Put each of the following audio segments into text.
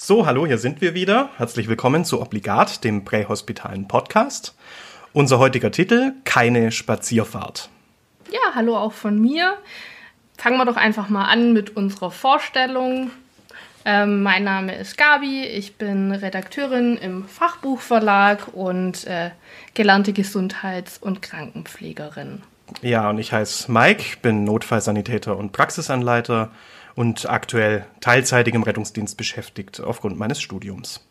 So, hallo, hier sind wir wieder. Herzlich willkommen zu Obligat, dem prähospitalen Podcast. Unser heutiger Titel, keine Spazierfahrt. Ja, hallo auch von mir. Fangen wir doch einfach mal an mit unserer Vorstellung. Ähm, mein Name ist Gabi, ich bin Redakteurin im Fachbuchverlag und äh, gelernte Gesundheits- und Krankenpflegerin. Ja, und ich heiße Mike, bin Notfallsanitäter und Praxisanleiter und aktuell teilzeitig im Rettungsdienst beschäftigt aufgrund meines Studiums.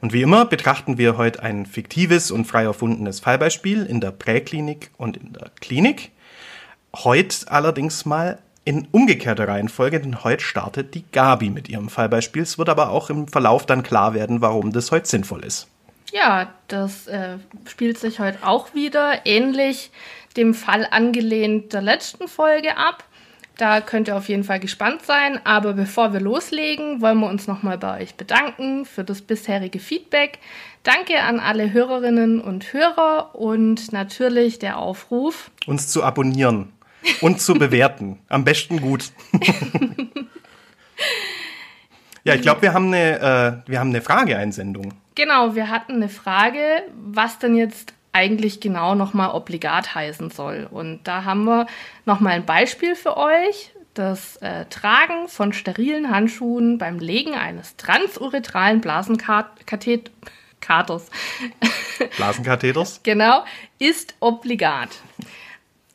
Und wie immer betrachten wir heute ein fiktives und frei erfundenes Fallbeispiel in der Präklinik und in der Klinik. Heute allerdings mal in umgekehrter Reihenfolge, denn heute startet die Gabi mit ihrem Fallbeispiel. Es wird aber auch im Verlauf dann klar werden, warum das heute sinnvoll ist. Ja, das äh, spielt sich heute auch wieder ähnlich dem Fall angelehnt der letzten Folge ab. Da könnt ihr auf jeden Fall gespannt sein. Aber bevor wir loslegen, wollen wir uns nochmal bei euch bedanken für das bisherige Feedback. Danke an alle Hörerinnen und Hörer und natürlich der Aufruf, uns zu abonnieren und zu bewerten. Am besten gut. ja, ich glaube, wir haben eine, äh, wir haben eine Frageeinsendung. Genau, wir hatten eine Frage, was denn jetzt eigentlich genau nochmal obligat heißen soll. Und da haben wir nochmal ein Beispiel für euch. Das äh, Tragen von sterilen Handschuhen beim Legen eines transuretralen Blasenkatheters. Blasenkatheters? genau, ist obligat.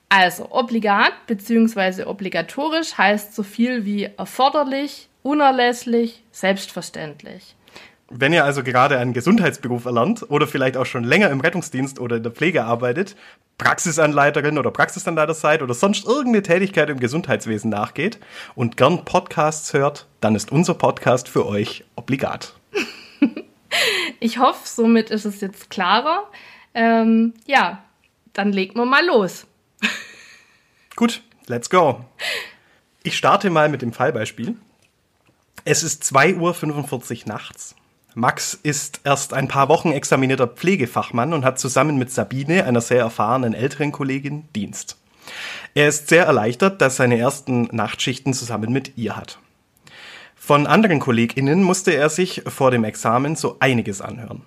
Also obligat bzw. obligatorisch heißt so viel wie erforderlich, unerlässlich, selbstverständlich. Wenn ihr also gerade einen Gesundheitsberuf erlernt oder vielleicht auch schon länger im Rettungsdienst oder in der Pflege arbeitet, Praxisanleiterin oder Praxisanleiter seid oder sonst irgendeine Tätigkeit im Gesundheitswesen nachgeht und gern Podcasts hört, dann ist unser Podcast für euch obligat. ich hoffe, somit ist es jetzt klarer. Ähm, ja, dann legen wir mal los. Gut, let's go. Ich starte mal mit dem Fallbeispiel. Es ist 2.45 Uhr nachts. Max ist erst ein paar Wochen examinierter Pflegefachmann und hat zusammen mit Sabine, einer sehr erfahrenen älteren Kollegin, Dienst. Er ist sehr erleichtert, dass seine ersten Nachtschichten zusammen mit ihr hat. Von anderen KollegInnen musste er sich vor dem Examen so einiges anhören.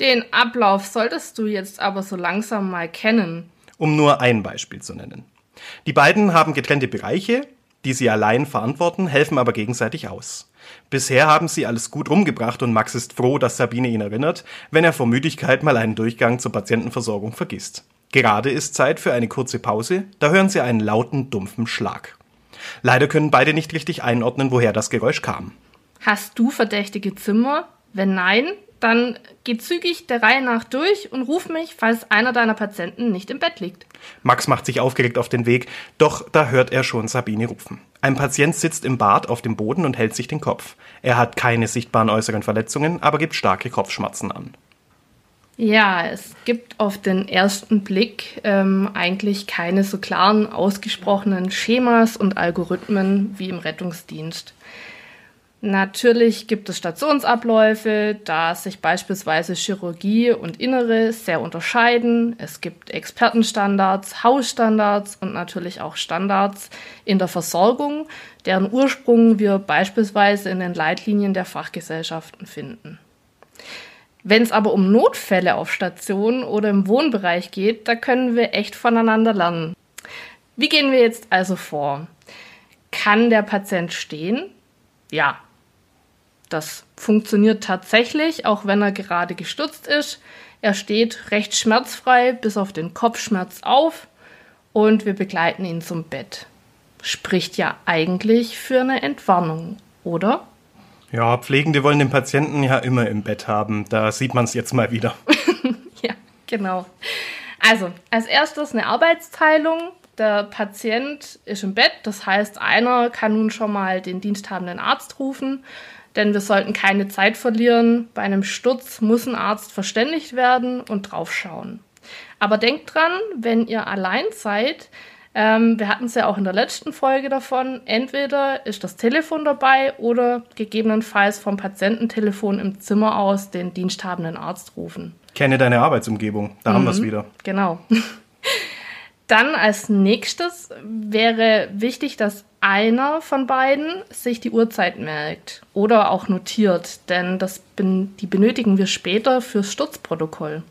Den Ablauf solltest du jetzt aber so langsam mal kennen. Um nur ein Beispiel zu nennen. Die beiden haben getrennte Bereiche, die sie allein verantworten, helfen aber gegenseitig aus. Bisher haben sie alles gut rumgebracht und Max ist froh, dass Sabine ihn erinnert, wenn er vor Müdigkeit mal einen Durchgang zur Patientenversorgung vergisst. Gerade ist Zeit für eine kurze Pause, da hören sie einen lauten, dumpfen Schlag. Leider können beide nicht richtig einordnen, woher das Geräusch kam. Hast du verdächtige Zimmer? Wenn nein, dann geh zügig der Reihe nach durch und ruf mich, falls einer deiner Patienten nicht im Bett liegt. Max macht sich aufgeregt auf den Weg, doch da hört er schon Sabine rufen. Ein Patient sitzt im Bad auf dem Boden und hält sich den Kopf. Er hat keine sichtbaren äußeren Verletzungen, aber gibt starke Kopfschmerzen an. Ja, es gibt auf den ersten Blick ähm, eigentlich keine so klaren, ausgesprochenen Schemas und Algorithmen wie im Rettungsdienst. Natürlich gibt es Stationsabläufe, da sich beispielsweise Chirurgie und Innere sehr unterscheiden. Es gibt Expertenstandards, Hausstandards und natürlich auch Standards in der Versorgung, deren Ursprung wir beispielsweise in den Leitlinien der Fachgesellschaften finden. Wenn es aber um Notfälle auf Stationen oder im Wohnbereich geht, da können wir echt voneinander lernen. Wie gehen wir jetzt also vor? Kann der Patient stehen? Ja, das funktioniert tatsächlich, auch wenn er gerade gestürzt ist. Er steht recht schmerzfrei bis auf den Kopfschmerz auf und wir begleiten ihn zum Bett. Spricht ja eigentlich für eine Entwarnung, oder? Ja, Pflegende wollen den Patienten ja immer im Bett haben. Da sieht man es jetzt mal wieder. ja, genau. Also, als erstes eine Arbeitsteilung. Der Patient ist im Bett, das heißt, einer kann nun schon mal den diensthabenden Arzt rufen, denn wir sollten keine Zeit verlieren. Bei einem Sturz muss ein Arzt verständigt werden und draufschauen. Aber denkt dran, wenn ihr allein seid, ähm, wir hatten es ja auch in der letzten Folge davon, entweder ist das Telefon dabei oder gegebenenfalls vom Patiententelefon im Zimmer aus den diensthabenden Arzt rufen. Kenne deine Arbeitsumgebung, da mhm, haben wir es wieder. Genau. Dann als nächstes wäre wichtig, dass einer von beiden sich die Uhrzeit merkt oder auch notiert, denn das die benötigen wir später fürs Sturzprotokoll.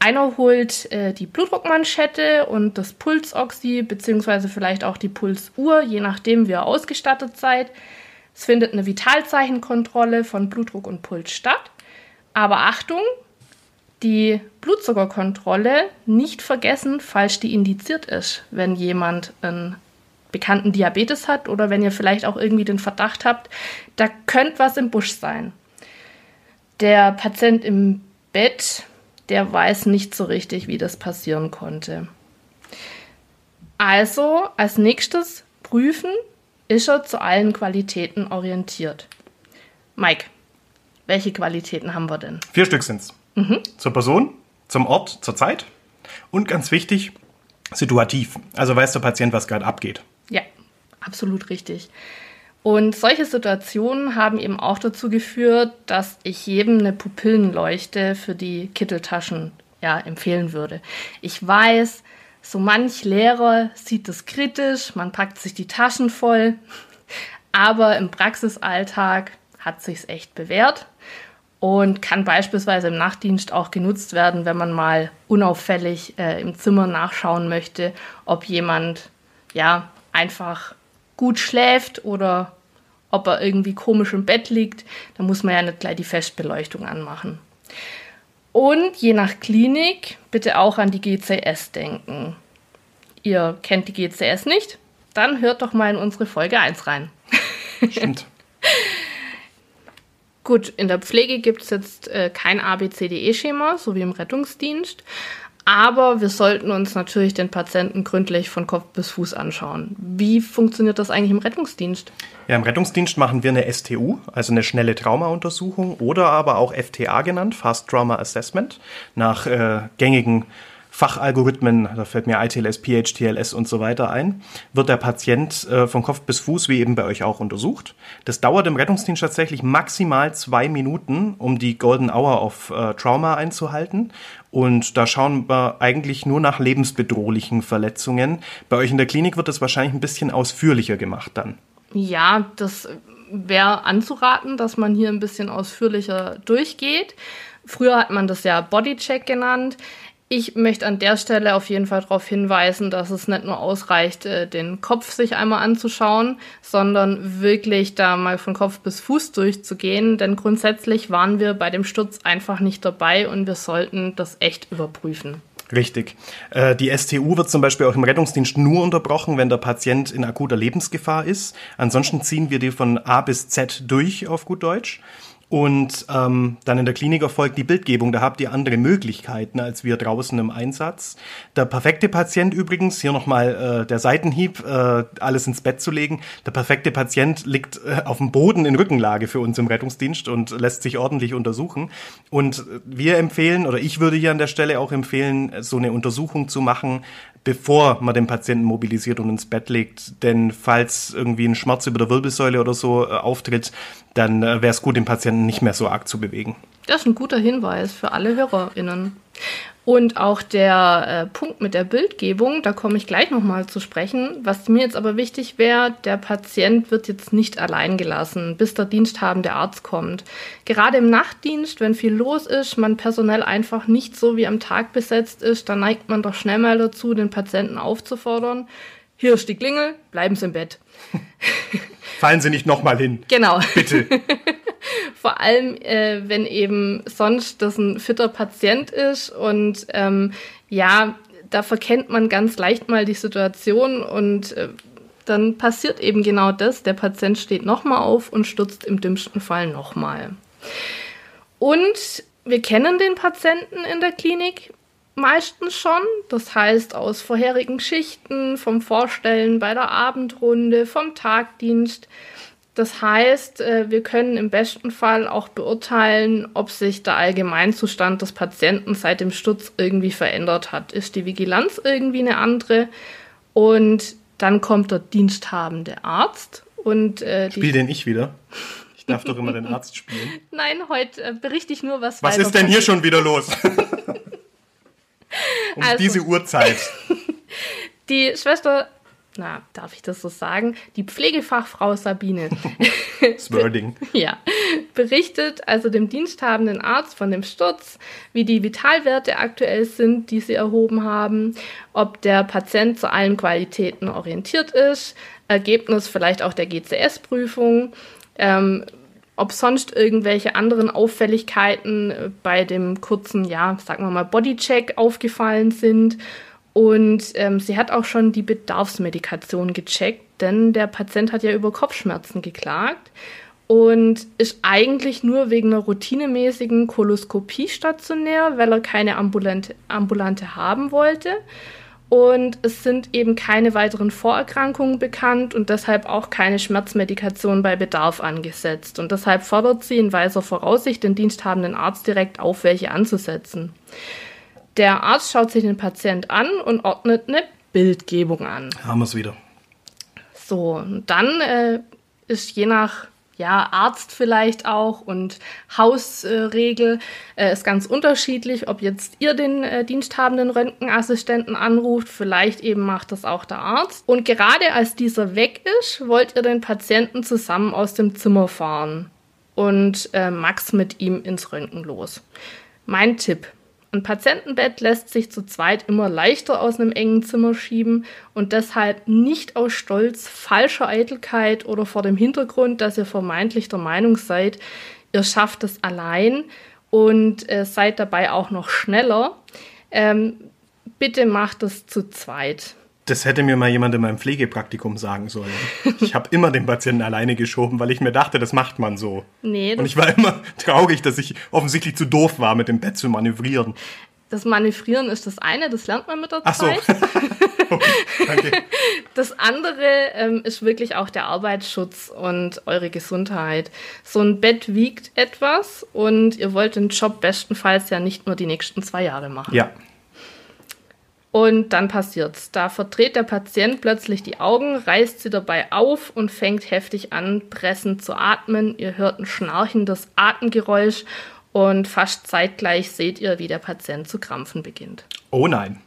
Einer holt äh, die Blutdruckmanschette und das Pulsoxy, beziehungsweise vielleicht auch die Pulsuhr, je nachdem, wie ihr ausgestattet seid. Es findet eine Vitalzeichenkontrolle von Blutdruck und Puls statt. Aber Achtung, die Blutzuckerkontrolle nicht vergessen, falls die indiziert ist, wenn jemand einen bekannten Diabetes hat oder wenn ihr vielleicht auch irgendwie den Verdacht habt, da könnte was im Busch sein. Der Patient im Bett, der weiß nicht so richtig, wie das passieren konnte. Also als nächstes prüfen, ist er zu allen Qualitäten orientiert. Mike, welche Qualitäten haben wir denn? Vier Stück sind's. Mhm. Zur Person, zum Ort, zur Zeit und ganz wichtig, situativ. Also weiß der Patient, was gerade abgeht. Absolut richtig. Und solche Situationen haben eben auch dazu geführt, dass ich jedem eine Pupillenleuchte für die Kitteltaschen ja, empfehlen würde. Ich weiß, so manch Lehrer sieht das kritisch, man packt sich die Taschen voll, aber im Praxisalltag hat sich's echt bewährt und kann beispielsweise im Nachtdienst auch genutzt werden, wenn man mal unauffällig äh, im Zimmer nachschauen möchte, ob jemand ja einfach gut schläft oder ob er irgendwie komisch im Bett liegt. Da muss man ja nicht gleich die Festbeleuchtung anmachen. Und je nach Klinik bitte auch an die GCS denken. Ihr kennt die GCS nicht? Dann hört doch mal in unsere Folge 1 rein. Stimmt. Gut, in der Pflege gibt es jetzt äh, kein ABCDE-Schema, so wie im Rettungsdienst. Aber wir sollten uns natürlich den Patienten gründlich von Kopf bis Fuß anschauen. Wie funktioniert das eigentlich im Rettungsdienst? Ja, im Rettungsdienst machen wir eine STU, also eine schnelle Traumauntersuchung oder aber auch FTA genannt, Fast Trauma Assessment, nach äh, gängigen Fachalgorithmen, da fällt mir ITLS, PHTLS und so weiter ein, wird der Patient äh, von Kopf bis Fuß, wie eben bei euch auch, untersucht. Das dauert im Rettungsdienst tatsächlich maximal zwei Minuten, um die Golden Hour of äh, Trauma einzuhalten. Und da schauen wir eigentlich nur nach lebensbedrohlichen Verletzungen. Bei euch in der Klinik wird das wahrscheinlich ein bisschen ausführlicher gemacht dann. Ja, das wäre anzuraten, dass man hier ein bisschen ausführlicher durchgeht. Früher hat man das ja Bodycheck genannt. Ich möchte an der Stelle auf jeden Fall darauf hinweisen, dass es nicht nur ausreicht, äh, den Kopf sich einmal anzuschauen, sondern wirklich da mal von Kopf bis Fuß durchzugehen. Denn grundsätzlich waren wir bei dem Sturz einfach nicht dabei und wir sollten das echt überprüfen. Richtig. Äh, die STU wird zum Beispiel auch im Rettungsdienst nur unterbrochen, wenn der Patient in akuter Lebensgefahr ist. Ansonsten ziehen wir die von A bis Z durch auf gut Deutsch. Und ähm, dann in der Klinik erfolgt die Bildgebung. Da habt ihr andere Möglichkeiten als wir draußen im Einsatz. Der perfekte Patient übrigens, hier nochmal äh, der Seitenhieb, äh, alles ins Bett zu legen. Der perfekte Patient liegt äh, auf dem Boden in Rückenlage für uns im Rettungsdienst und lässt sich ordentlich untersuchen. Und wir empfehlen, oder ich würde hier an der Stelle auch empfehlen, so eine Untersuchung zu machen, bevor man den Patienten mobilisiert und ins Bett legt. Denn falls irgendwie ein Schmerz über der Wirbelsäule oder so äh, auftritt, dann äh, wäre es gut, den Patienten nicht mehr so arg zu bewegen. Das ist ein guter Hinweis für alle HörerInnen. Und auch der äh, Punkt mit der Bildgebung, da komme ich gleich nochmal zu sprechen. Was mir jetzt aber wichtig wäre, der Patient wird jetzt nicht allein gelassen, bis der diensthabende Arzt kommt. Gerade im Nachtdienst, wenn viel los ist, man personell einfach nicht so wie am Tag besetzt ist, dann neigt man doch schnell mal dazu, den Patienten aufzufordern. Hier ist die Klingel, bleiben Sie im Bett. Fallen Sie nicht nochmal hin. Genau. Bitte. Vor allem, äh, wenn eben sonst das ein fitter Patient ist und ähm, ja, da verkennt man ganz leicht mal die Situation und äh, dann passiert eben genau das. Der Patient steht nochmal auf und stürzt im dümmsten Fall nochmal. Und wir kennen den Patienten in der Klinik meistens schon. Das heißt aus vorherigen Schichten, vom Vorstellen bei der Abendrunde, vom Tagdienst. Das heißt, äh, wir können im besten Fall auch beurteilen, ob sich der Allgemeinzustand des Patienten seit dem Sturz irgendwie verändert hat. Ist die Vigilanz irgendwie eine andere? Und dann kommt der diensthabende Arzt und äh, Spiel den ich wieder. Ich darf doch immer den Arzt spielen. Nein, heute äh, berichte ich nur, was Was ist denn hier schon wieder los? um Also- diese Uhrzeit. Die Schwester, na, darf ich das so sagen? Die Pflegefachfrau Sabine. Das Wording. Ja, berichtet also dem diensthabenden Arzt von dem Sturz, wie die Vitalwerte aktuell sind, die sie erhoben haben, ob der Patient zu allen Qualitäten orientiert ist, Ergebnis vielleicht auch der GCS-Prüfung, ähm, ob sonst irgendwelche anderen Auffälligkeiten äh, bei dem kurzen, ja, sagen wir mal, Bodycheck aufgefallen sind. Und ähm, sie hat auch schon die Bedarfsmedikation gecheckt, denn der Patient hat ja über Kopfschmerzen geklagt und ist eigentlich nur wegen einer routinemäßigen Koloskopie stationär, weil er keine ambulante, ambulante haben wollte. Und es sind eben keine weiteren Vorerkrankungen bekannt und deshalb auch keine Schmerzmedikation bei Bedarf angesetzt. Und deshalb fordert sie in weiser Voraussicht den diensthabenden Arzt direkt auf, welche anzusetzen. Der Arzt schaut sich den Patient an und ordnet eine Bildgebung an. Haben wir es wieder. So, und dann äh, ist je nach ja, Arzt vielleicht auch und Hausregel äh, ist ganz unterschiedlich, ob jetzt ihr den äh, diensthabenden Röntgenassistenten anruft, vielleicht eben macht das auch der Arzt. Und gerade als dieser weg ist, wollt ihr den Patienten zusammen aus dem Zimmer fahren und äh, Max mit ihm ins Röntgen los. Mein Tipp. Ein Patientenbett lässt sich zu zweit immer leichter aus einem engen Zimmer schieben und deshalb nicht aus Stolz, falscher Eitelkeit oder vor dem Hintergrund, dass ihr vermeintlich der Meinung seid, ihr schafft es allein und äh, seid dabei auch noch schneller. Ähm, bitte macht es zu zweit. Das hätte mir mal jemand in meinem Pflegepraktikum sagen sollen. Ich habe immer den Patienten alleine geschoben, weil ich mir dachte, das macht man so. Nee, Und ich war immer traurig, dass ich offensichtlich zu doof war, mit dem Bett zu manövrieren. das Manövrieren ist das eine, das lernt man mit der Ach so. Zeit. okay, danke. Das andere ähm, ist wirklich auch der Arbeitsschutz und eure Gesundheit. So ein Bett wiegt etwas und ihr wollt den Job bestenfalls ja nicht nur die nächsten zwei Jahre machen. Ja, Und dann passiert's. Da verdreht der Patient plötzlich die Augen, reißt sie dabei auf und fängt heftig an, pressend zu atmen. Ihr hört ein schnarchendes Atemgeräusch und fast zeitgleich seht ihr, wie der Patient zu krampfen beginnt. oh nein.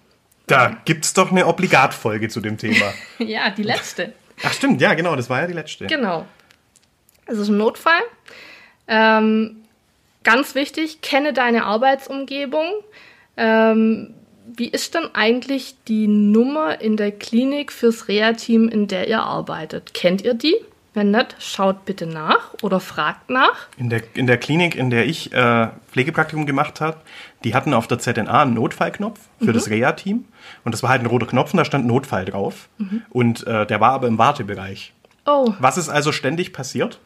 Da gibt's doch eine Obligatfolge zu dem Thema. Ja, die letzte. Ach stimmt, ja genau, das war ja die letzte. Genau. Es ist ein Notfall. Ähm, ganz wichtig, kenne deine Arbeitsumgebung. Ähm, wie ist denn eigentlich die Nummer in der Klinik fürs Reha-Team, in der ihr arbeitet? Kennt ihr die? Wenn nicht, schaut bitte nach oder fragt nach. In der, in der Klinik, in der ich äh, Pflegepraktikum gemacht habe, die hatten auf der ZNA einen Notfallknopf für das Reha-Team. Und das war halt ein roter Knopf und da stand Notfall drauf. Und äh, der war aber im Wartebereich. Oh, Was ist also ständig passiert?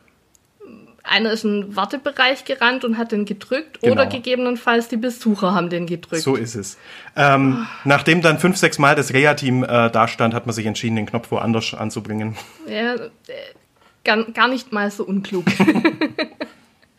Einer ist in den Wartebereich gerannt und hat den gedrückt Genau. oder gegebenenfalls die Besucher haben den gedrückt. So ist es. Ähm, Nachdem dann fünf, sechs Mal das Reha-Team äh, da stand, hat man sich entschieden, den Knopf woanders anzubringen. Ja, äh, gar, gar nicht mal so unklug.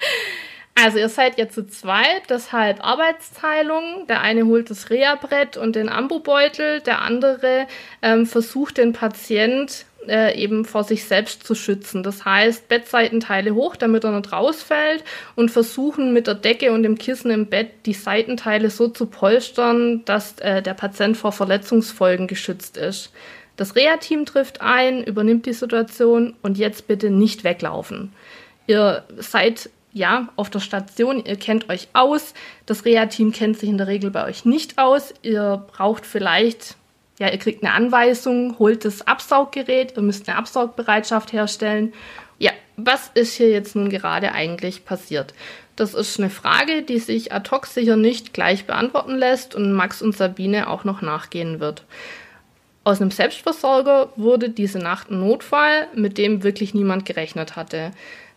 also ihr seid jetzt zu zweit, deshalb Arbeitsteilung. Der eine holt das Reha-Brett und den Ambubeutel, der andere ähm, versucht den Patient äh, eben vor sich selbst zu schützen. Das heißt, Bettseitenteile hoch, damit er nicht rausfällt und versuchen mit der Decke und dem Kissen im Bett die Seitenteile so zu polstern, dass äh, der Patient vor Verletzungsfolgen geschützt ist. Das Reha-Team trifft ein, übernimmt die Situation und jetzt bitte nicht weglaufen. Ihr seid ja auf der Station, ihr kennt euch aus. Das Reha-Team kennt sich in der Regel bei euch nicht aus. Ihr braucht vielleicht, ja, ihr kriegt eine Anweisung, holt das Absauggerät, ihr müsst eine Absaugbereitschaft herstellen. Ja, was ist hier jetzt nun gerade eigentlich passiert? Das ist eine Frage, die sich ad hoc sicher nicht gleich beantworten lässt und Max und Sabine auch noch nachgehen wird. Aus einem Selbstversorger wurde diese Nacht ein Notfall, mit dem wirklich niemand gerechnet hatte.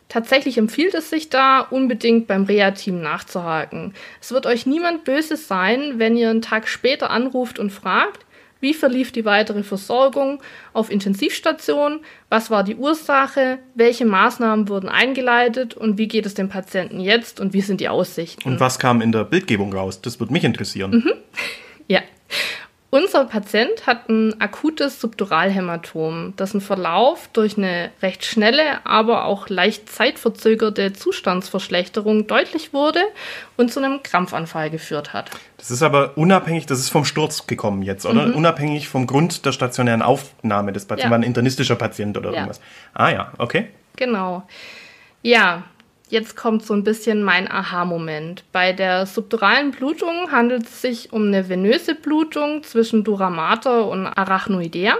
Tatsächlich empfiehlt es sich da, unbedingt beim Reha-Team nachzuhaken. Es wird euch niemand Böses sein, wenn ihr einen Tag später anruft und fragt, wie verlief die weitere Versorgung auf Intensivstation? Was war die Ursache? Welche Maßnahmen wurden eingeleitet? Und wie geht es dem Patienten jetzt? Und wie sind die Aussichten? Und was kam in der Bildgebung raus? Das würde mich interessieren. Mhm. Ja. Unser Patient hat ein akutes Subduralhämatom, dessen Verlauf durch eine recht schnelle, aber auch leicht zeitverzögerte Zustandsverschlechterung deutlich wurde und zu einem Krampfanfall geführt hat. Das ist aber unabhängig, das ist vom Sturz gekommen jetzt, oder? Mhm. Unabhängig vom Grund der stationären Aufnahme des Patienten, Ja. war ein internistischer Patient oder Ja. irgendwas. Ah ja, okay. Genau. Ja, jetzt kommt so ein bisschen mein Aha-Moment. Bei der subduralen Blutung handelt es sich um eine venöse Blutung zwischen Dura und Arachnoidea.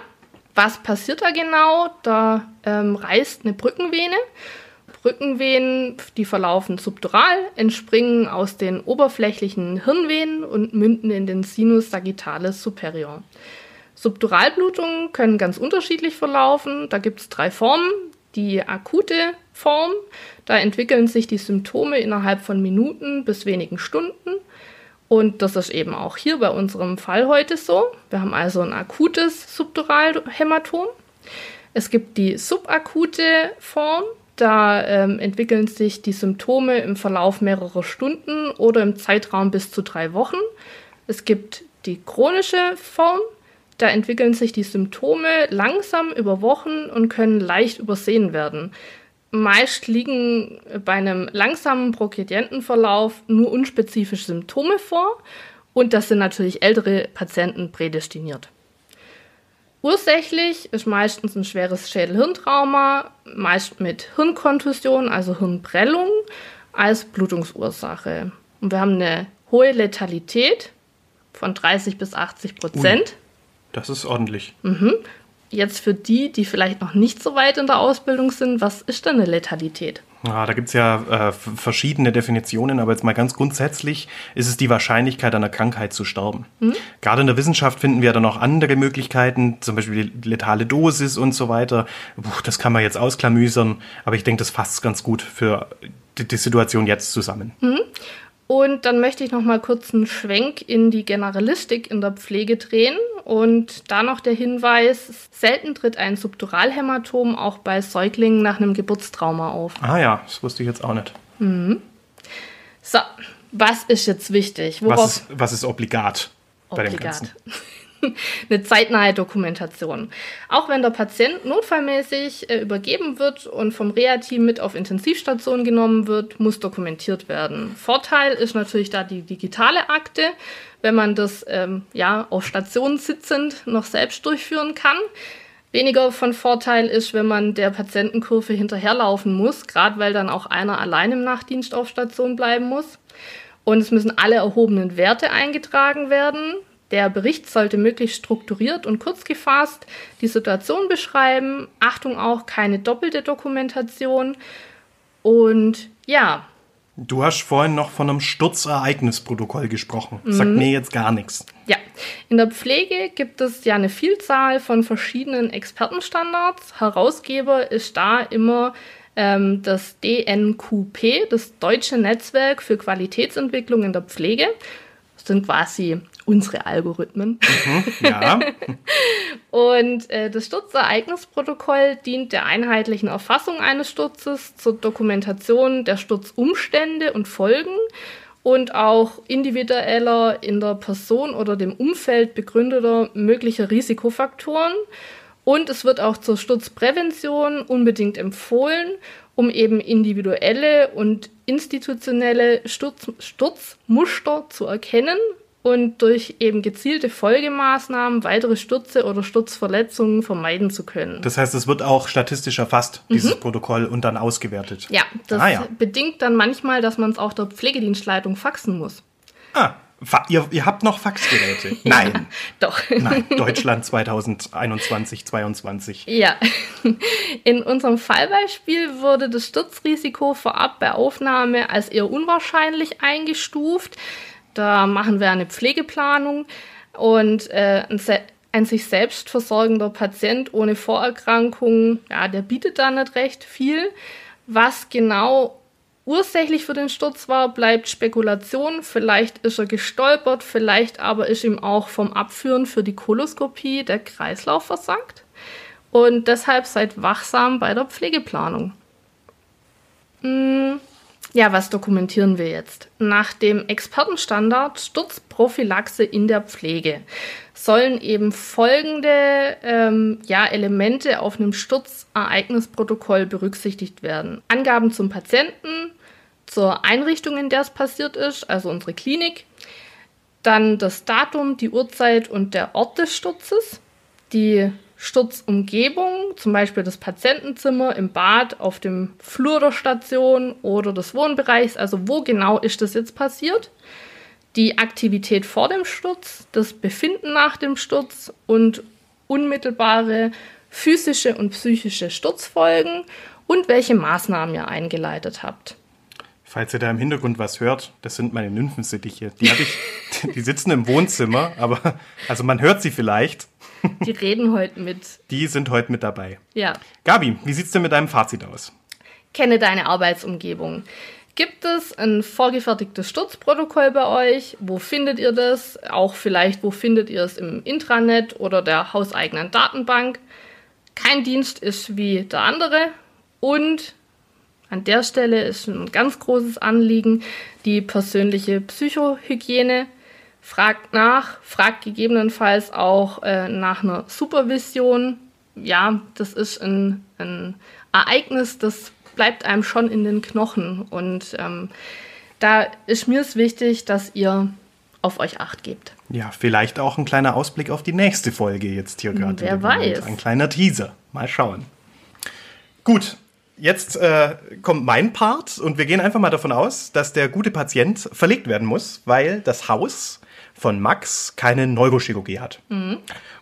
Was passiert da genau? Da ähm, reißt eine Brückenvene. Brückenvenen, die verlaufen subdural, entspringen aus den oberflächlichen Hirnvenen und münden in den Sinus sagittales superior. Subduralblutungen können ganz unterschiedlich verlaufen. Da gibt es drei Formen. Die akute Form, da entwickeln sich die Symptome innerhalb von Minuten bis wenigen Stunden. Und das ist eben auch hier bei unserem Fall heute so. Wir haben also ein akutes Subduralhämatom. Es gibt die subakute Form. Da ähm, entwickeln sich die Symptome im Verlauf mehrerer Stunden oder im Zeitraum bis zu drei Wochen. Es gibt die chronische Form. Da entwickeln sich die Symptome langsam über Wochen und können leicht übersehen werden. Meist liegen bei einem langsamen Progredientenverlauf nur unspezifische Symptome vor und das sind natürlich ältere Patienten prädestiniert. Ursächlich ist meistens ein schweres Schädel-Hirntrauma, meist mit Hirnkontusion, also Hirnprellung, als Blutungsursache. Und wir haben eine hohe Letalität von 30 bis 80 Prozent. Das ist ordentlich. Jetzt für die, die vielleicht noch nicht so weit in der Ausbildung sind, was ist denn eine Letalität? Ja, da gibt's ja äh, verschiedene Definitionen, aber jetzt mal ganz grundsätzlich ist es die Wahrscheinlichkeit einer Krankheit zu sterben. Gerade in der Wissenschaft finden wir dann noch andere Möglichkeiten, zum Beispiel die letale Dosis und so weiter. Puh, das kann man jetzt ausklamüsern, aber ich denke, das fasst ganz gut für die, die Situation jetzt zusammen. Und dann möchte ich noch mal kurz einen Schwenk in die Generalistik in der Pflege drehen. Und da noch der Hinweis, selten tritt ein Subduralhämatom auch bei Säuglingen nach einem Geburtstrauma auf. Ah ja, das wusste ich jetzt auch nicht. So, was ist jetzt wichtig? Worauf Was ist, was ist obligat, bei dem Obligat. Ganzen? eine zeitnahe Dokumentation. Auch wenn der Patient notfallmäßig äh, übergeben wird und vom Reha-Team mit auf Intensivstation genommen wird, muss dokumentiert werden. Vorteil ist natürlich da die digitale Akte, wenn man das ähm, ja auf Station sitzend noch selbst durchführen kann. Weniger von Vorteil ist, wenn man der Patientenkurve hinterherlaufen muss, gerade weil dann auch einer allein im Nachtdienst auf Station bleiben muss. Und es müssen alle erhobenen Werte eingetragen werden. Der Bericht sollte möglichst strukturiert und kurz gefasst die Situation beschreiben. Achtung auch, keine doppelte Dokumentation. Und ja, Du hast vorhin noch von einem Sturzereignisprotokoll gesprochen. Sagt mir jetzt gar nichts. ja. In der Pflege gibt es ja eine Vielzahl von verschiedenen Expertenstandards. Herausgeber ist da immer ähm, das DNQP, das Deutsche Netzwerk für Qualitätsentwicklung in der Pflege. Das sind quasi unsere Algorithmen. Ja, Und äh, das Sturzereignisprotokoll dient der einheitlichen Erfassung eines Sturzes, zur Dokumentation der Sturzumstände und Folgen und auch individueller in der Person oder dem Umfeld begründeter möglicher Risikofaktoren. Und es wird auch zur Sturzprävention unbedingt empfohlen, um eben individuelle und institutionelle Sturz, Sturzmuster zu erkennen und durch eben gezielte Folgemaßnahmen weitere Stürze oder Sturzverletzungen vermeiden zu können. das heißt, es wird auch statistisch erfasst, dieses Protokoll, und dann ausgewertet. ja, das Ah, ja. bedingt dann manchmal, dass man es auch der Pflegedienstleitung faxen muss. Ah, ihr, ihr habt noch Faxgeräte? Nein. Doch. Nein, Deutschland 2021, 22. Ja. In unserem Fallbeispiel wurde das Sturzrisiko vorab bei Aufnahme als eher unwahrscheinlich eingestuft. Da machen wir eine Pflegeplanung und äh, ein, ein sich selbst versorgender Patient ohne Vorerkrankungen, ja, der bietet da nicht recht viel. Was genau ursächlich für den Sturz war, bleibt Spekulation. Vielleicht ist er gestolpert, vielleicht aber ist ihm auch vom Abführen für die Koloskopie der Kreislauf versagt. Und deshalb seid wachsam bei der Pflegeplanung. Hm, Ja, was dokumentieren wir jetzt? Nach dem Expertenstandard Sturzprophylaxe in der Pflege sollen eben folgende ähm, ja, Elemente auf einem Sturzereignisprotokoll berücksichtigt werden. Angaben zum Patienten, zur Einrichtung, in der es passiert ist, also unsere Klinik, dann das Datum, die Uhrzeit und der Ort des Sturzes, die Sturzumgebung, zum Beispiel das Patientenzimmer im Bad, auf dem Flur der Station oder des Wohnbereichs, also wo genau ist das jetzt passiert, die Aktivität vor dem Sturz, das Befinden nach dem Sturz und unmittelbare physische und psychische Sturzfolgen und welche Maßnahmen ihr eingeleitet habt. Falls ihr da im Hintergrund was hört, das sind meine Nymphensittiche. Die ich, die sitzen im Wohnzimmer, aber also man hört sie vielleicht. Die reden heute mit. Die sind heute mit dabei. Ja. Gabi, wie sieht's denn mit deinem Fazit aus? Kenne deine Arbeitsumgebung. Gibt es ein vorgefertigtes Sturzprotokoll bei euch? Wo findet ihr das? Auch vielleicht, wo findet ihr es im Intranet oder der hauseigenen Datenbank? Kein Dienst ist wie der andere. Und an der Stelle ist ein ganz großes Anliegen die persönliche Psychohygiene. Fragt nach, fragt gegebenenfalls auch äh, nach einer Supervision. Ja, das ist ein, ein Ereignis, das bleibt einem schon in den Knochen. Und ähm, da ist mir es wichtig, dass ihr auf euch acht gebt. Ja, vielleicht auch ein kleiner Ausblick auf die nächste Folge jetzt hier gerade. Wer weiß. Ein kleiner Teaser. Mal schauen. Gut, jetzt äh, kommt mein Part und wir gehen einfach mal davon aus, dass der gute Patient verlegt werden muss, weil das Haus von Max keine Neurochirurgie hat.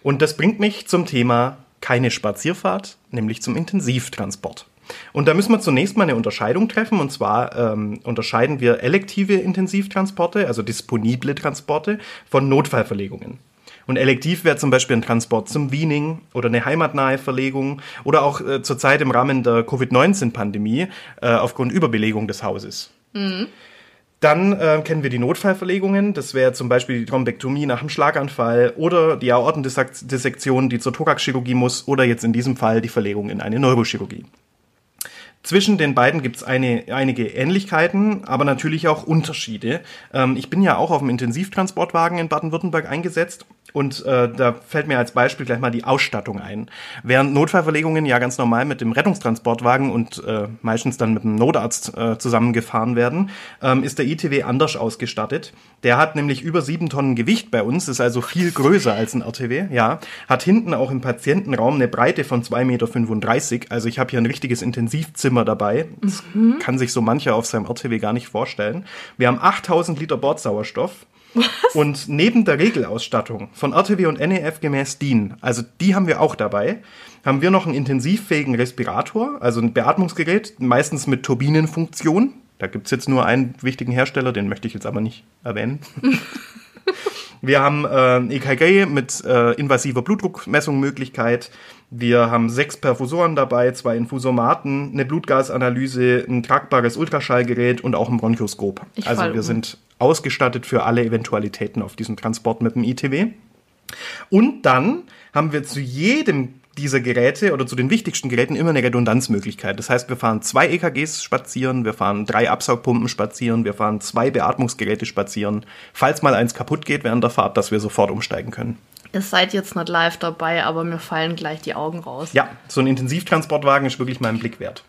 Und das bringt mich zum Thema keine Spazierfahrt, nämlich zum Intensivtransport. Und da müssen wir zunächst mal eine Unterscheidung treffen. Und zwar ähm, unterscheiden wir elektive Intensivtransporte, also disponible Transporte, von Notfallverlegungen. Und elektiv wäre zum Beispiel ein Transport zum Wiening oder eine heimatnahe Verlegung oder auch äh, zurzeit im Rahmen der Covid-19-Pandemie äh, aufgrund Überbelegung des Hauses. Dann äh, kennen wir die Notfallverlegungen. Das wäre zum Beispiel die Thrombektomie nach einem Schlaganfall oder die Aortendissektion, die zur Thoraxchirurgie muss oder jetzt in diesem Fall die Verlegung in eine Neurochirurgie. Zwischen den beiden gibt es eine, einige Ähnlichkeiten, aber natürlich auch Unterschiede. Ähm, ich bin ja auch auf dem Intensivtransportwagen in Baden-Württemberg eingesetzt und äh, da fällt mir als Beispiel gleich mal die Ausstattung ein. Während Notfallverlegungen ja ganz normal mit dem Rettungstransportwagen und äh, meistens dann mit dem Notarzt äh, zusammengefahren werden, ähm, ist der ITW anders ausgestattet. Der hat nämlich über sieben Tonnen Gewicht bei uns, ist also viel größer als ein RTW, ja. Hat hinten auch im Patientenraum eine Breite von 2,35 Meter. Also ich habe hier ein richtiges Intensivzimmer dabei. Das kann sich so mancher auf seinem RTW gar nicht vorstellen. Wir haben 8000 Liter Bordsauerstoff. Und neben der Regelausstattung von RTW und NEF gemäß DIN, also die haben wir auch dabei, haben wir noch einen intensivfähigen Respirator, also ein Beatmungsgerät, meistens mit Turbinenfunktion. Da gibt's jetzt nur einen wichtigen Hersteller, den möchte ich jetzt aber nicht erwähnen. Wir haben äh, EKG mit äh, invasiver Blutdruckmessung-Möglichkeit. Wir haben sechs Perfusoren dabei, zwei Infusomaten, eine Blutgasanalyse, ein tragbares Ultraschallgerät und auch ein Bronchoskop. Ich also wir um. sind ausgestattet für alle Eventualitäten auf diesem Transport mit dem ITW. Und dann haben wir zu jedem dieser Geräte oder zu den wichtigsten Geräten immer eine Redundanzmöglichkeit. Das heißt, wir fahren zwei EKGs spazieren, wir fahren drei Absaugpumpen spazieren, wir fahren zwei Beatmungsgeräte spazieren, falls mal eins kaputt geht während der Fahrt, dass wir sofort umsteigen können. Ihr seid jetzt nicht live dabei, aber mir fallen gleich die Augen raus. Ja, so ein Intensivtransportwagen ist wirklich mal einen Blick wert.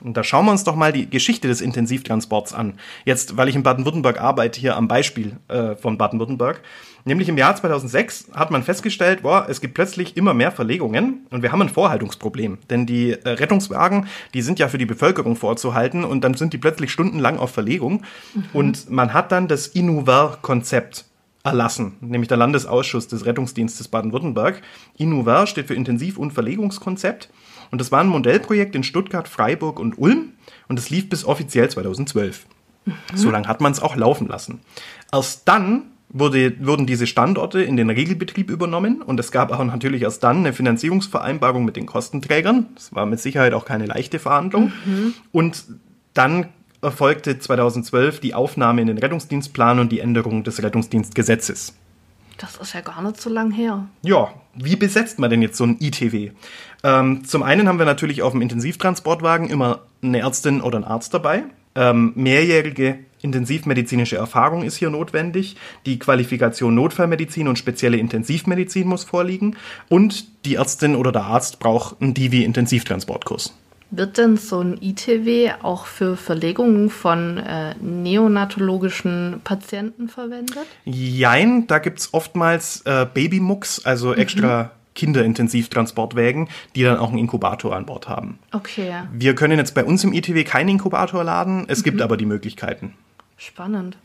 Und da schauen wir uns doch mal die Geschichte des Intensivtransports an. Jetzt, weil ich in Baden-Württemberg arbeite, hier am Beispiel äh, von Baden-Württemberg. Nämlich im Jahr 2006 hat man festgestellt, boah, es gibt plötzlich immer mehr Verlegungen und wir haben ein Vorhaltungsproblem. Denn die äh, Rettungswagen, die sind ja für die Bevölkerung vorzuhalten und dann sind die plötzlich stundenlang auf Verlegung. Mhm. Und man hat dann das Inuver-Konzept erlassen, nämlich der Landesausschuss des Rettungsdienstes Baden-Württemberg. INUVER steht für Intensiv- und Verlegungskonzept. Und das war ein Modellprojekt in Stuttgart, Freiburg und Ulm. Und es lief bis offiziell 2012. Mhm. So lange hat man es auch laufen lassen. Erst dann wurde, wurden diese Standorte in den Regelbetrieb übernommen und es gab auch natürlich erst dann eine Finanzierungsvereinbarung mit den Kostenträgern. Das war mit Sicherheit auch keine leichte Verhandlung. Mhm. Und dann erfolgte 2012 die Aufnahme in den Rettungsdienstplan und die Änderung des Rettungsdienstgesetzes. Das ist ja gar nicht so lang her. Ja, wie besetzt man denn jetzt so ein ITW? Ähm, zum einen haben wir natürlich auf dem Intensivtransportwagen immer eine Ärztin oder einen Arzt dabei. Ähm, mehrjährige intensivmedizinische Erfahrung ist hier notwendig. Die Qualifikation Notfallmedizin und spezielle Intensivmedizin muss vorliegen. Und die Ärztin oder der Arzt braucht einen Divi-Intensivtransportkurs. Wird denn so ein ITW auch für Verlegungen von äh, neonatologischen Patienten verwendet? Jein, da gibt es oftmals äh, Babymucks, also mhm. extra Kinderintensivtransportwägen, die dann auch einen Inkubator an Bord haben. Okay. Wir können jetzt bei uns im ITW keinen Inkubator laden, es mhm. gibt aber die Möglichkeiten. Spannend.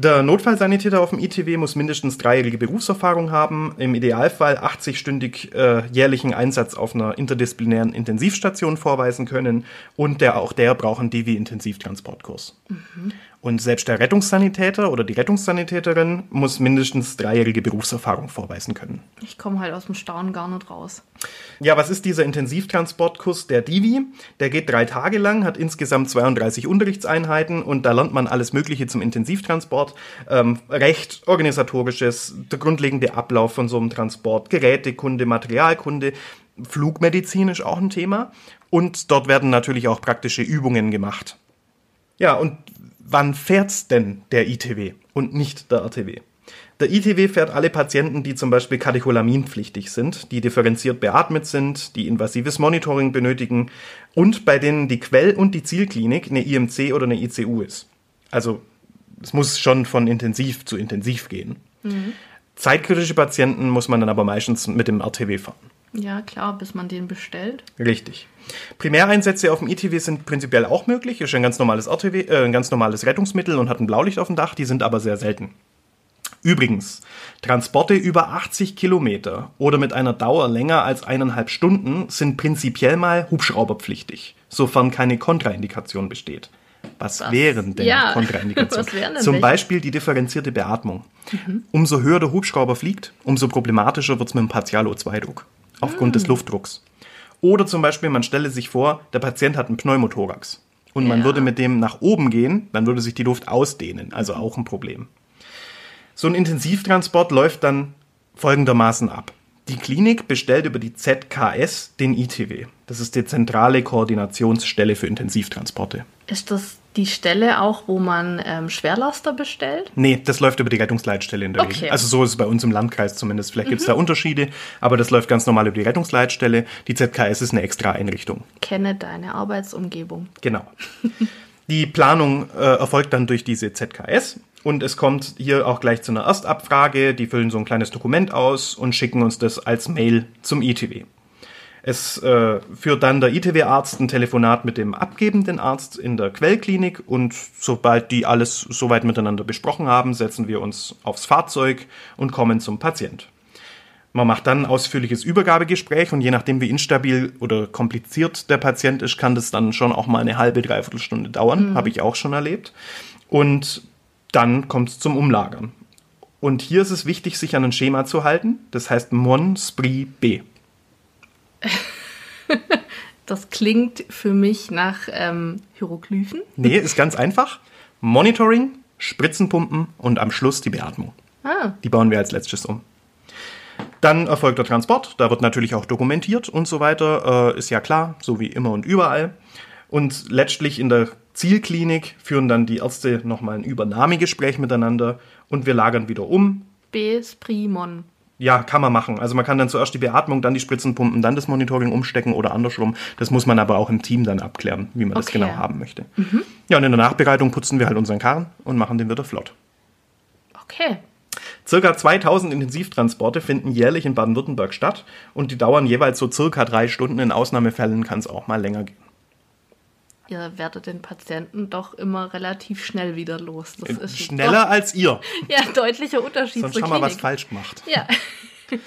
Der Notfallsanitäter auf dem ITW muss mindestens dreijährige Berufserfahrung haben, im Idealfall 80-stündig äh, jährlichen Einsatz auf einer interdisziplinären Intensivstation vorweisen können und der auch der braucht einen DV-Intensivtransportkurs. Mhm. Und selbst der Rettungssanitäter oder die Rettungssanitäterin muss mindestens dreijährige Berufserfahrung vorweisen können. Ich komme halt aus dem Staunen gar nicht raus. Ja, was ist dieser Intensivtransportkurs der Divi? Der geht drei Tage lang, hat insgesamt 32 Unterrichtseinheiten und da lernt man alles Mögliche zum Intensivtransport. Ähm, Recht, organisatorisches, der grundlegende Ablauf von so einem Transport, Gerätekunde, Materialkunde, Flugmedizin ist auch ein Thema. Und dort werden natürlich auch praktische Übungen gemacht. Ja, und wann fährt's denn der ITW und nicht der RTW? Der ITW fährt alle Patienten, die zum Beispiel katecholaminpflichtig sind, die differenziert beatmet sind, die invasives Monitoring benötigen und bei denen die Quell- und die Zielklinik eine IMC oder eine ICU ist. Also es muss schon von intensiv zu intensiv gehen. Mhm. Zeitkritische Patienten muss man dann aber meistens mit dem RTW fahren. Ja, klar, bis man den bestellt. Richtig. Primäreinsätze auf dem ITW sind prinzipiell auch möglich. Ist ein ganz normales RTW, äh, ein ganz normales Rettungsmittel und hat ein Blaulicht auf dem Dach. Die sind aber sehr selten. Übrigens, Transporte über 80 Kilometer oder mit einer Dauer länger als eineinhalb Stunden sind prinzipiell mal hubschrauberpflichtig, sofern keine Kontraindikation besteht. Was, Was? wären denn ja. Kontraindikationen? denn Zum welche? Beispiel die differenzierte Beatmung. Mhm. Umso höher der Hubschrauber fliegt, umso problematischer wird es mit dem Partialo-2-Druck aufgrund mhm. des Luftdrucks. Oder zum Beispiel, man stelle sich vor, der Patient hat einen Pneumothorax und ja. man würde mit dem nach oben gehen, dann würde sich die Luft ausdehnen, also auch ein Problem. So ein Intensivtransport läuft dann folgendermaßen ab. Die Klinik bestellt über die ZKS den ITW. Das ist die zentrale Koordinationsstelle für Intensivtransporte. Ist das die Stelle auch, wo man ähm, Schwerlaster bestellt? Nee, das läuft über die Rettungsleitstelle in der okay. Regel. Also so ist es bei uns im Landkreis zumindest. Vielleicht mhm. gibt es da Unterschiede, aber das läuft ganz normal über die Rettungsleitstelle. Die ZKS ist eine extra Einrichtung. Kenne deine Arbeitsumgebung. Genau. die Planung äh, erfolgt dann durch diese ZKS und es kommt hier auch gleich zu einer Erstabfrage. Die füllen so ein kleines Dokument aus und schicken uns das als Mail zum ITW. Es äh, führt dann der ITW-Arzt ein Telefonat mit dem abgebenden Arzt in der Quellklinik und sobald die alles soweit miteinander besprochen haben, setzen wir uns aufs Fahrzeug und kommen zum Patient. Man macht dann ein ausführliches Übergabegespräch und je nachdem, wie instabil oder kompliziert der Patient ist, kann das dann schon auch mal eine halbe, dreiviertel Stunde dauern. Mhm. Habe ich auch schon erlebt. Und dann kommt es zum Umlagern. Und hier ist es wichtig, sich an ein Schema zu halten. Das heißt Mon, Spri, B. das klingt für mich nach ähm, Hieroglyphen. Nee, ist ganz einfach. Monitoring, Spritzenpumpen und am Schluss die Beatmung. Ah. Die bauen wir als letztes um. Dann erfolgt der Transport, da wird natürlich auch dokumentiert und so weiter, äh, ist ja klar, so wie immer und überall. Und letztlich in der Zielklinik führen dann die Ärzte nochmal ein Übernahmegespräch miteinander und wir lagern wieder um. B. Sprimon. Ja, kann man machen. Also man kann dann zuerst die Beatmung, dann die Spritzen pumpen, dann das Monitoring umstecken oder andersrum. Das muss man aber auch im Team dann abklären, wie man das Okay. genau haben möchte. Ja, und in der Nachbereitung putzen wir halt unseren Karren und machen den wieder flott. Okay. Circa 2000 Intensivtransporte finden jährlich in Baden-Württemberg statt und die dauern jeweils so circa drei Stunden. In Ausnahmefällen kann es auch mal länger gehen. Ihr werdet den Patienten doch immer relativ schnell wieder los. Das ist Äh, Schneller als ihr. Doch, ja, deutlicher Unterschied Sonst haben wir was falsch gemacht. Ja.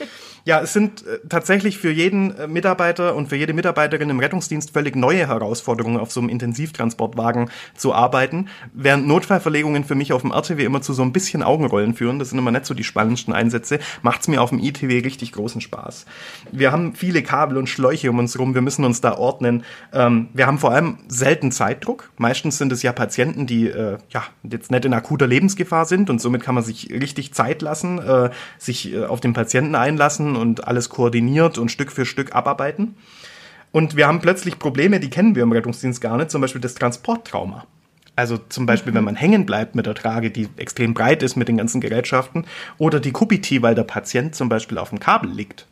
Ja, es sind äh, tatsächlich für jeden äh, Mitarbeiter und für jede Mitarbeiterin im Rettungsdienst völlig neue Herausforderungen, auf so einem Intensivtransportwagen zu arbeiten, während Notfallverlegungen für mich auf dem RTW immer zu so ein bisschen Augenrollen führen, das sind immer nicht so die spannendsten Einsätze, macht's mir auf dem ITW richtig großen Spaß. Wir haben viele Kabel und Schläuche um uns rum, wir müssen uns da ordnen. Ähm, wir haben vor allem selten Zeitdruck. Meistens sind es ja Patienten, die äh, ja jetzt nicht in akuter Lebensgefahr sind und somit kann man sich richtig Zeit lassen, äh, sich auf den Patienten einlassen und alles koordiniert und Stück für Stück abarbeiten. Und wir haben plötzlich Probleme, die kennen wir im Rettungsdienst gar nicht, zum Beispiel das Transporttrauma. Also zum Beispiel, wenn man hängen bleibt mit der Trage, die extrem breit ist mit den ganzen Gerätschaften, oder die Kubiti, weil der Patient zum Beispiel auf dem Kabel liegt.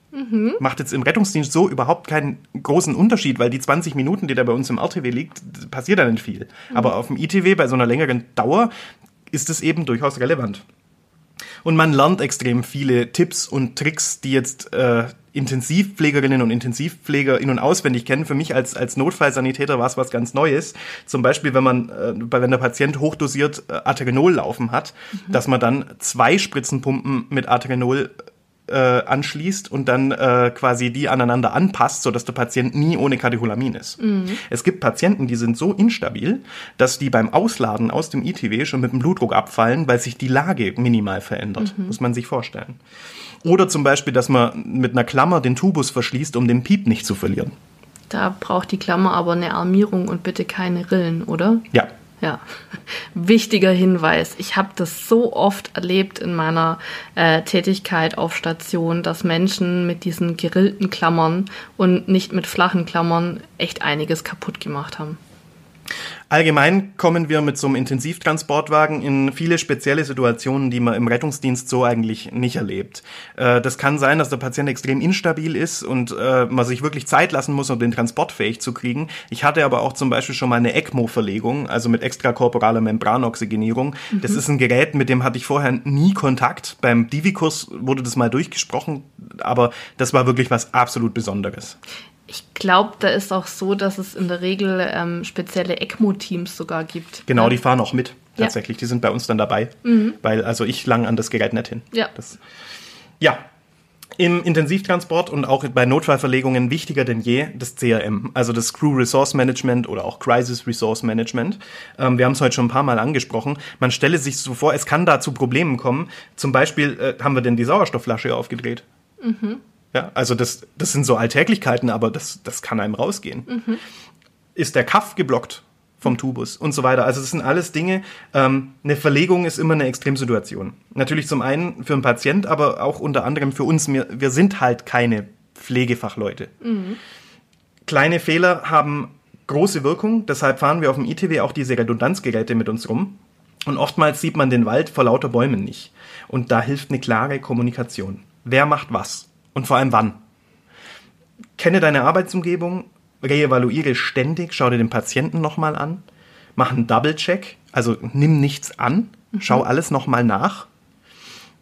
Macht jetzt im Rettungsdienst so überhaupt keinen großen Unterschied, weil die 20 Minuten, die da bei uns im RTW liegt, passiert da nicht viel. Aber auf dem ITW bei so einer längeren Dauer ist es eben durchaus relevant. Und man lernt extrem viele Tipps und Tricks, die jetzt äh, Intensivpflegerinnen und Intensivpfleger in- und auswendig kennen. Für mich als, als Notfallsanitäter war es was ganz Neues. Zum Beispiel, wenn man, äh, wenn der Patient hochdosiert äh, Aterenol laufen hat, dass man dann zwei Spritzenpumpen mit Aterenol äh, anschließt und dann äh, quasi die aneinander anpasst, sodass der Patient nie ohne Katecholamin ist. Es gibt Patienten, die sind so instabil, dass die beim Ausladen aus dem ITW schon mit dem Blutdruck abfallen, weil sich die Lage minimal verändert. Muss man sich vorstellen. Oder zum Beispiel, dass man mit einer Klammer den Tubus verschließt, um den Piep nicht zu verlieren. Da braucht die Klammer aber eine Armierung und bitte keine Rillen, oder? Ja, Ja, wichtiger Hinweis. Ich habe das so oft erlebt in meiner äh, Tätigkeit auf Station, dass Menschen mit diesen gerillten Klammern und nicht mit flachen Klammern echt einiges kaputt gemacht haben. Allgemein kommen wir mit so einem Intensivtransportwagen in viele spezielle Situationen, die man im Rettungsdienst so eigentlich nicht erlebt. Äh, das kann sein, dass der Patient extrem instabil ist und äh, man sich wirklich Zeit lassen muss, um den Transport fähig zu kriegen. Ich hatte aber auch zum Beispiel schon mal eine ECMO-Verlegung, also mit extrakorporaler Membranoxygenierung. Das ist ein Gerät, mit dem hatte ich vorher nie Kontakt. Beim Divi-Kurs wurde das mal durchgesprochen, aber das war wirklich was absolut Besonderes. Ich glaube, da ist auch so, dass es in der Regel ähm, spezielle ECMO-Teams sogar gibt. Genau, Ja. die fahren auch mit. Ja. Mhm. Tatsächlich, die sind bei uns dann dabei, weil also ich lang an das Gerät nicht hin. Ja. Das, ja. Im Intensivtransport und auch bei Notfallverlegungen wichtiger denn je das CRM, also das Crew Resource Management oder auch Crisis Resource Management. Ähm, wir haben es heute schon ein paar Mal angesprochen. Man stelle sich so vor, es kann da zu Problemen kommen. Zum Beispiel äh, haben wir denn die Sauerstoffflasche aufgedreht. Ja, also das, das sind so Alltäglichkeiten, aber das, das kann einem rausgehen ist der Kaff geblockt vom Tubus und so weiter. Also das sind alles Dinge. Ähm, eine Verlegung ist immer eine Extremsituation. Natürlich zum einen für einen Patient, aber auch unter anderem für uns. Wir, wir sind halt keine Pflegefachleute. Kleine Fehler haben große Wirkung, deshalb fahren wir auf dem ITW auch diese Redundanzgeräte mit uns rum. Und oftmals sieht man den Wald vor lauter Bäumen nicht. Und da hilft eine klare Kommunikation. Wer macht was? Und vor allem wann? Kenne deine Arbeitsumgebung, reevaluiere ständig, schau dir den Patienten nochmal an, mach einen Double-Check, also nimm nichts an, schau alles nochmal nach.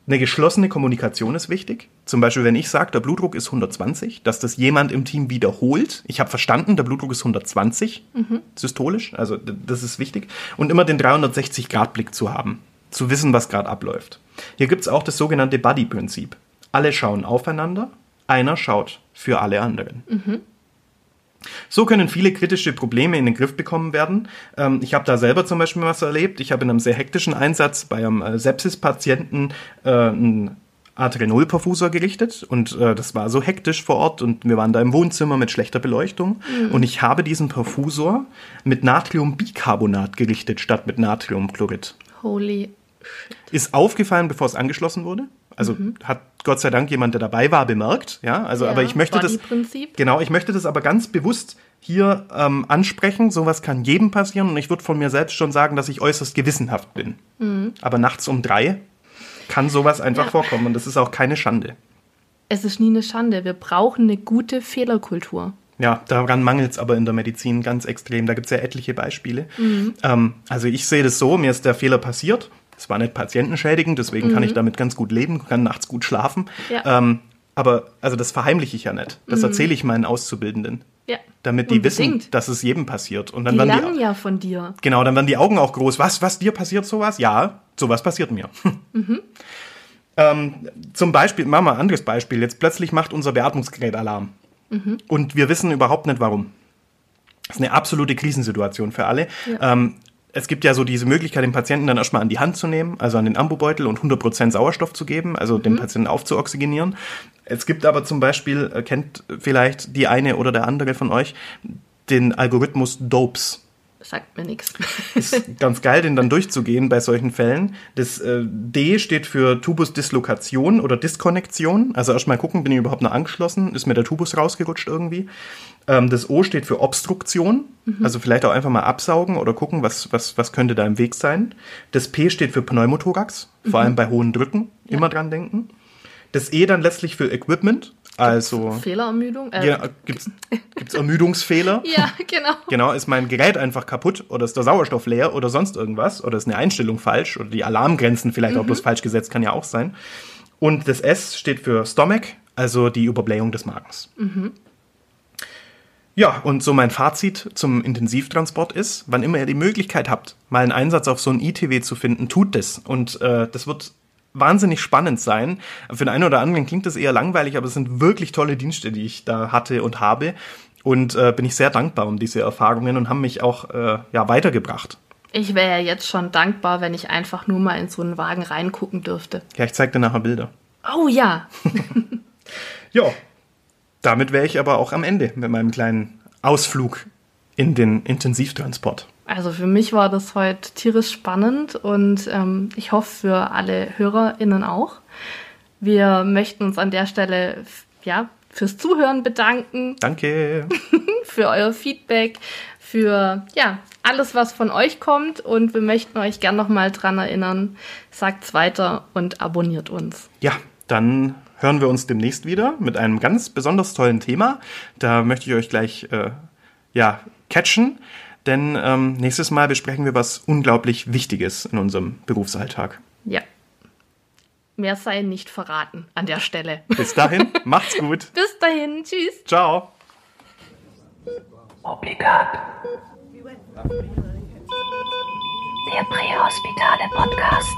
Eine geschlossene Kommunikation ist wichtig. Zum Beispiel, wenn ich sage, der Blutdruck ist 120, dass das jemand im Team wiederholt. Ich habe verstanden, der Blutdruck ist 120, systolisch, also das ist wichtig. Und immer den 360-Grad-Blick zu haben, zu wissen, was gerade abläuft. Hier gibt es auch das sogenannte Buddy-Prinzip. Alle schauen aufeinander, einer schaut für alle anderen. So können viele kritische Probleme in den Griff bekommen werden. Ähm, ich habe da selber zum Beispiel was erlebt. Ich habe in einem sehr hektischen Einsatz bei einem äh, Sepsis-Patienten äh, einen Adrenolperfusor gerichtet und äh, das war so hektisch vor Ort und wir waren da im Wohnzimmer mit schlechter Beleuchtung und ich habe diesen Perfusor mit Natriumbicarbonat gerichtet statt mit Natriumchlorid. Holy Ist aufgefallen, bevor es angeschlossen wurde. Also hat Gott sei Dank jemand, der dabei war, bemerkt. Ja, also Ja, aber ich möchte das genau, ich möchte das aber ganz bewusst hier ähm, ansprechen. Sowas kann jedem passieren und ich würde von mir selbst schon sagen, dass ich äußerst gewissenhaft bin. Aber nachts um drei kann sowas einfach Ja. vorkommen und das ist auch keine Schande. es ist nie eine Schande. Wir brauchen eine gute Fehlerkultur. Ja, daran mangelt es aber in der Medizin ganz extrem. Da gibt es ja etliche Beispiele. Mhm. Ähm, also ich sehe das so, mir ist der Fehler passiert. Es war nicht patientenschädigend, deswegen kann ich damit ganz gut leben, kann nachts gut schlafen. Mhm. Ja. Ähm, aber also das verheimliche ich ja nicht. Das erzähle ich meinen Auszubildenden. Ja. Damit die wissen, Unbedingt. dass es jedem passiert. Und dann Die werden lernen die, ja von dir. Genau, dann werden die Augen auch groß. Was, was, dir passiert sowas? Ja, sowas passiert mir. ähm, zum Beispiel, machen wir ein anderes Beispiel. Jetzt plötzlich macht unser Beatmungsgerät Alarm. Und wir wissen überhaupt nicht warum. Das ist eine absolute Krisensituation für alle. Ähm, es gibt ja so diese Möglichkeit, den Patienten dann erstmal an die Hand zu nehmen, also an den Ambubeutel und 100% Sauerstoff zu geben, also den Patienten aufzuoxygenieren. Es gibt aber zum Beispiel, äh, kennt vielleicht die eine oder der andere von euch, den Algorithmus DOPES. Sagt mir nichts. Ist ganz geil, den dann durchzugehen bei solchen Fällen. Das äh, D steht für Tubusdislokation oder Diskonnektion. Also erstmal gucken, bin ich überhaupt noch angeschlossen? Ist mir der Tubus rausgerutscht irgendwie? Ähm, das O steht für Obstruktion. Also vielleicht auch einfach mal absaugen oder gucken, was, was, was könnte da im Weg sein. Das P steht für Pneumothorax, vor allem bei hohen Drücken. Immer dran denken. Das E dann letztlich für Equipment. Also Fehlerermüdung? Äh, ja, gibt's, gibt's Ermüdungsfehler? ja, genau. Genau, ist mein Gerät einfach kaputt oder ist der Sauerstoff leer oder sonst irgendwas oder ist eine Einstellung falsch oder die Alarmgrenzen vielleicht auch bloß falsch gesetzt, kann ja auch sein. Und das S steht für Stomach, also die Überblähung des Magens. Ja, und so mein Fazit zum Intensivtransport ist, wann immer ihr die Möglichkeit habt, mal einen Einsatz auf so ein ITW zu finden, tut das. Und äh, das wird wahnsinnig spannend sein. Für den einen oder anderen klingt das eher langweilig, aber es sind wirklich tolle Dienste, die ich da hatte und habe. Und äh, bin ich sehr dankbar um diese Erfahrungen und haben mich auch äh, ja, weitergebracht. Ich wäre ja jetzt schon dankbar, wenn ich einfach nur mal in so einen Wagen reingucken dürfte. Ja, ich zeig dir nachher Bilder. Oh ja. Ja, damit wäre ich aber auch am Ende mit meinem kleinen Ausflug in den Intensivtransport. Also für mich war das heute tierisch spannend und ähm, ich hoffe für alle HörerInnen auch. Wir möchten uns an der Stelle ja, fürs Zuhören bedanken, Danke. für euer Feedback, für ja, alles, was von euch kommt und wir möchten euch gern nochmal dran erinnern, sagt's weiter und abonniert uns. Ja, dann hören wir uns demnächst wieder mit einem ganz besonders tollen Thema. Da möchte ich euch gleich äh, ja, catchen, denn ähm, nächstes Mal besprechen wir was unglaublich Wichtiges in unserem Berufsalltag. Ja. Mehr sei nicht verraten an der Stelle. Bis dahin, macht's gut. Bis dahin, tschüss. Ciao. Obligat. Der Prähospitale Podcast.